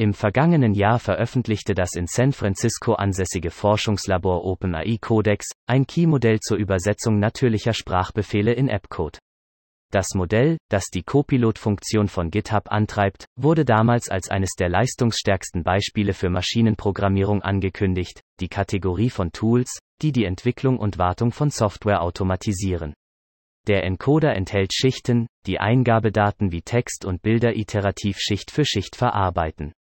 Im vergangenen Jahr veröffentlichte das in San Francisco ansässige Forschungslabor OpenAI Codex ein Key-Modell zur Übersetzung natürlicher Sprachbefehle in AppCode. Das Modell, das die Copilot-Funktion von GitHub antreibt, wurde damals als eines der leistungsstärksten Beispiele für Maschinenprogrammierung angekündigt, die Kategorie von Tools, die die Entwicklung und Wartung von Software automatisieren. Der Encoder enthält Schichten, die Eingabedaten wie Text und Bilder iterativ Schicht für Schicht verarbeiten.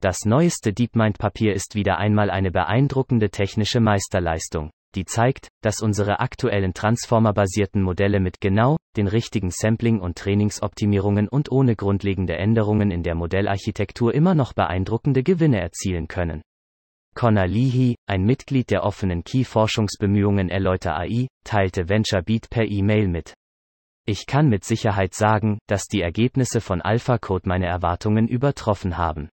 Das neueste DeepMind-Papier ist wieder einmal eine beeindruckende technische Meisterleistung die zeigt, dass unsere aktuellen transformerbasierten Modelle mit genau den richtigen Sampling- und Trainingsoptimierungen und ohne grundlegende Änderungen in der Modellarchitektur immer noch beeindruckende Gewinne erzielen können. Connor Leahy, ein Mitglied der offenen Key-Forschungsbemühungen Erläuter AI, teilte VentureBeat per E-Mail mit. Ich kann mit Sicherheit sagen, dass die Ergebnisse von AlphaCode meine Erwartungen übertroffen haben.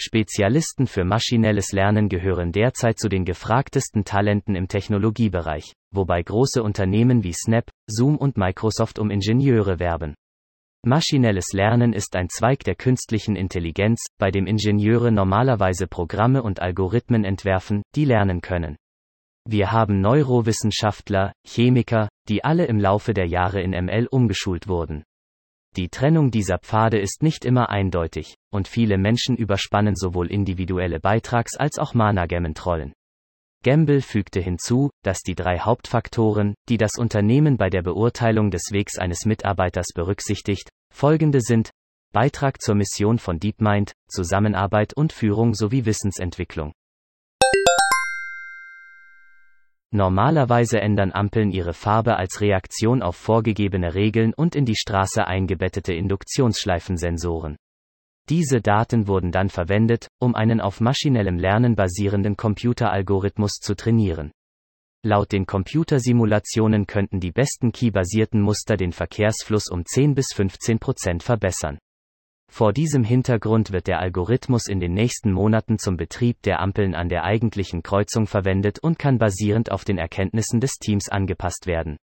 Spezialisten für maschinelles Lernen gehören derzeit zu den gefragtesten Talenten im Technologiebereich, wobei große Unternehmen wie Snap, Zoom und Microsoft um Ingenieure werben. Maschinelles Lernen ist ein Zweig der künstlichen Intelligenz, bei dem Ingenieure normalerweise Programme und Algorithmen entwerfen, die lernen können. Wir haben Neurowissenschaftler, Chemiker, die alle im Laufe der Jahre in ML umgeschult wurden. Die Trennung dieser Pfade ist nicht immer eindeutig, und viele Menschen überspannen sowohl individuelle Beitrags- als auch Mana-Gammeln-Trollen. Gamble fügte hinzu, dass die drei Hauptfaktoren, die das Unternehmen bei der Beurteilung des Wegs eines Mitarbeiters berücksichtigt, folgende sind Beitrag zur Mission von DeepMind, Zusammenarbeit und Führung sowie Wissensentwicklung. Normalerweise ändern Ampeln ihre Farbe als Reaktion auf vorgegebene Regeln und in die Straße eingebettete Induktionsschleifensensoren. Diese Daten wurden dann verwendet, um einen auf maschinellem Lernen basierenden Computeralgorithmus zu trainieren. Laut den Computersimulationen könnten die besten Key-basierten Muster den Verkehrsfluss um 10 bis 15 Prozent verbessern. Vor diesem Hintergrund wird der Algorithmus in den nächsten Monaten zum Betrieb der Ampeln an der eigentlichen Kreuzung verwendet und kann basierend auf den Erkenntnissen des Teams angepasst werden.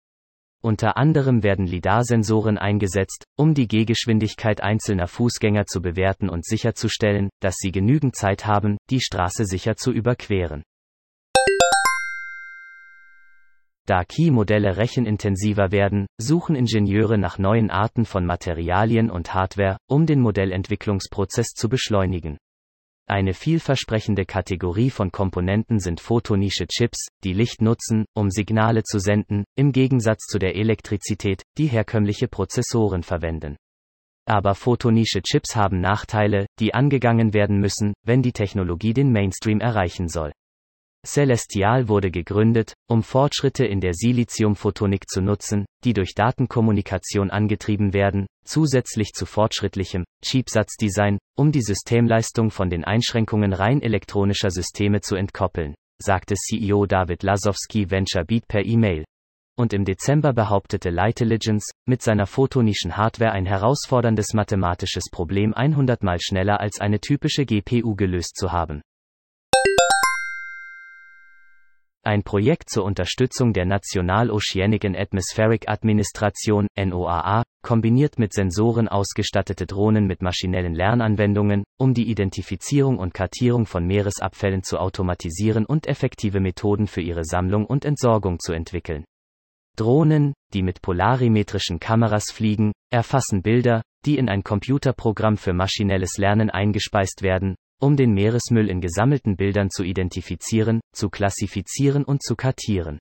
Unter anderem werden LIDAR-Sensoren eingesetzt, um die Gehgeschwindigkeit einzelner Fußgänger zu bewerten und sicherzustellen, dass sie genügend Zeit haben, die Straße sicher zu überqueren. Da Key-Modelle rechenintensiver werden, suchen Ingenieure nach neuen Arten von Materialien und Hardware, um den Modellentwicklungsprozess zu beschleunigen. Eine vielversprechende Kategorie von Komponenten sind photonische Chips, die Licht nutzen, um Signale zu senden, im Gegensatz zu der Elektrizität, die herkömmliche Prozessoren verwenden. Aber photonische Chips haben Nachteile, die angegangen werden müssen, wenn die Technologie den Mainstream erreichen soll. Celestial wurde gegründet, um Fortschritte in der Siliziumphotonik zu nutzen, die durch Datenkommunikation angetrieben werden, zusätzlich zu fortschrittlichem Chipsatzdesign, um die Systemleistung von den Einschränkungen rein elektronischer Systeme zu entkoppeln, sagte CEO David Lasowski VentureBeat per E-Mail. Und im Dezember behauptete Lightelligence, mit seiner photonischen Hardware ein herausforderndes mathematisches Problem 100 mal schneller als eine typische GPU gelöst zu haben. Ein Projekt zur Unterstützung der National Oceanic and Atmospheric Administration, NOAA, kombiniert mit Sensoren ausgestattete Drohnen mit maschinellen Lernanwendungen, um die Identifizierung und Kartierung von Meeresabfällen zu automatisieren und effektive Methoden für ihre Sammlung und Entsorgung zu entwickeln. Drohnen, die mit polarimetrischen Kameras fliegen, erfassen Bilder, die in ein Computerprogramm für maschinelles Lernen eingespeist werden, um den Meeresmüll in gesammelten Bildern zu identifizieren, zu klassifizieren und zu kartieren.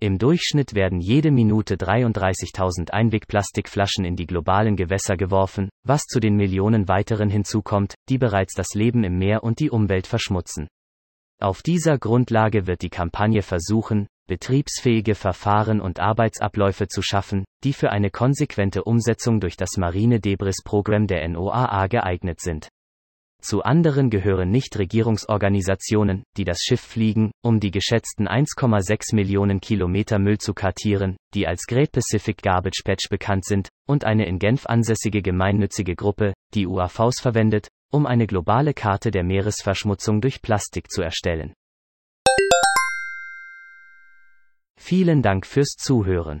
Im Durchschnitt werden jede Minute 33.000 Einwegplastikflaschen in die globalen Gewässer geworfen, was zu den Millionen weiteren hinzukommt, die bereits das Leben im Meer und die Umwelt verschmutzen. Auf dieser Grundlage wird die Kampagne versuchen, betriebsfähige Verfahren und Arbeitsabläufe zu schaffen, die für eine konsequente Umsetzung durch das Marine Debris Programm der NOAA geeignet sind. Zu anderen gehören Nichtregierungsorganisationen, die das Schiff fliegen, um die geschätzten 1,6 Millionen Kilometer Müll zu kartieren, die als Great Pacific Garbage Patch bekannt sind, und eine in Genf ansässige gemeinnützige Gruppe, die UAVs verwendet, um eine globale Karte der Meeresverschmutzung durch Plastik zu erstellen. Vielen Dank fürs Zuhören.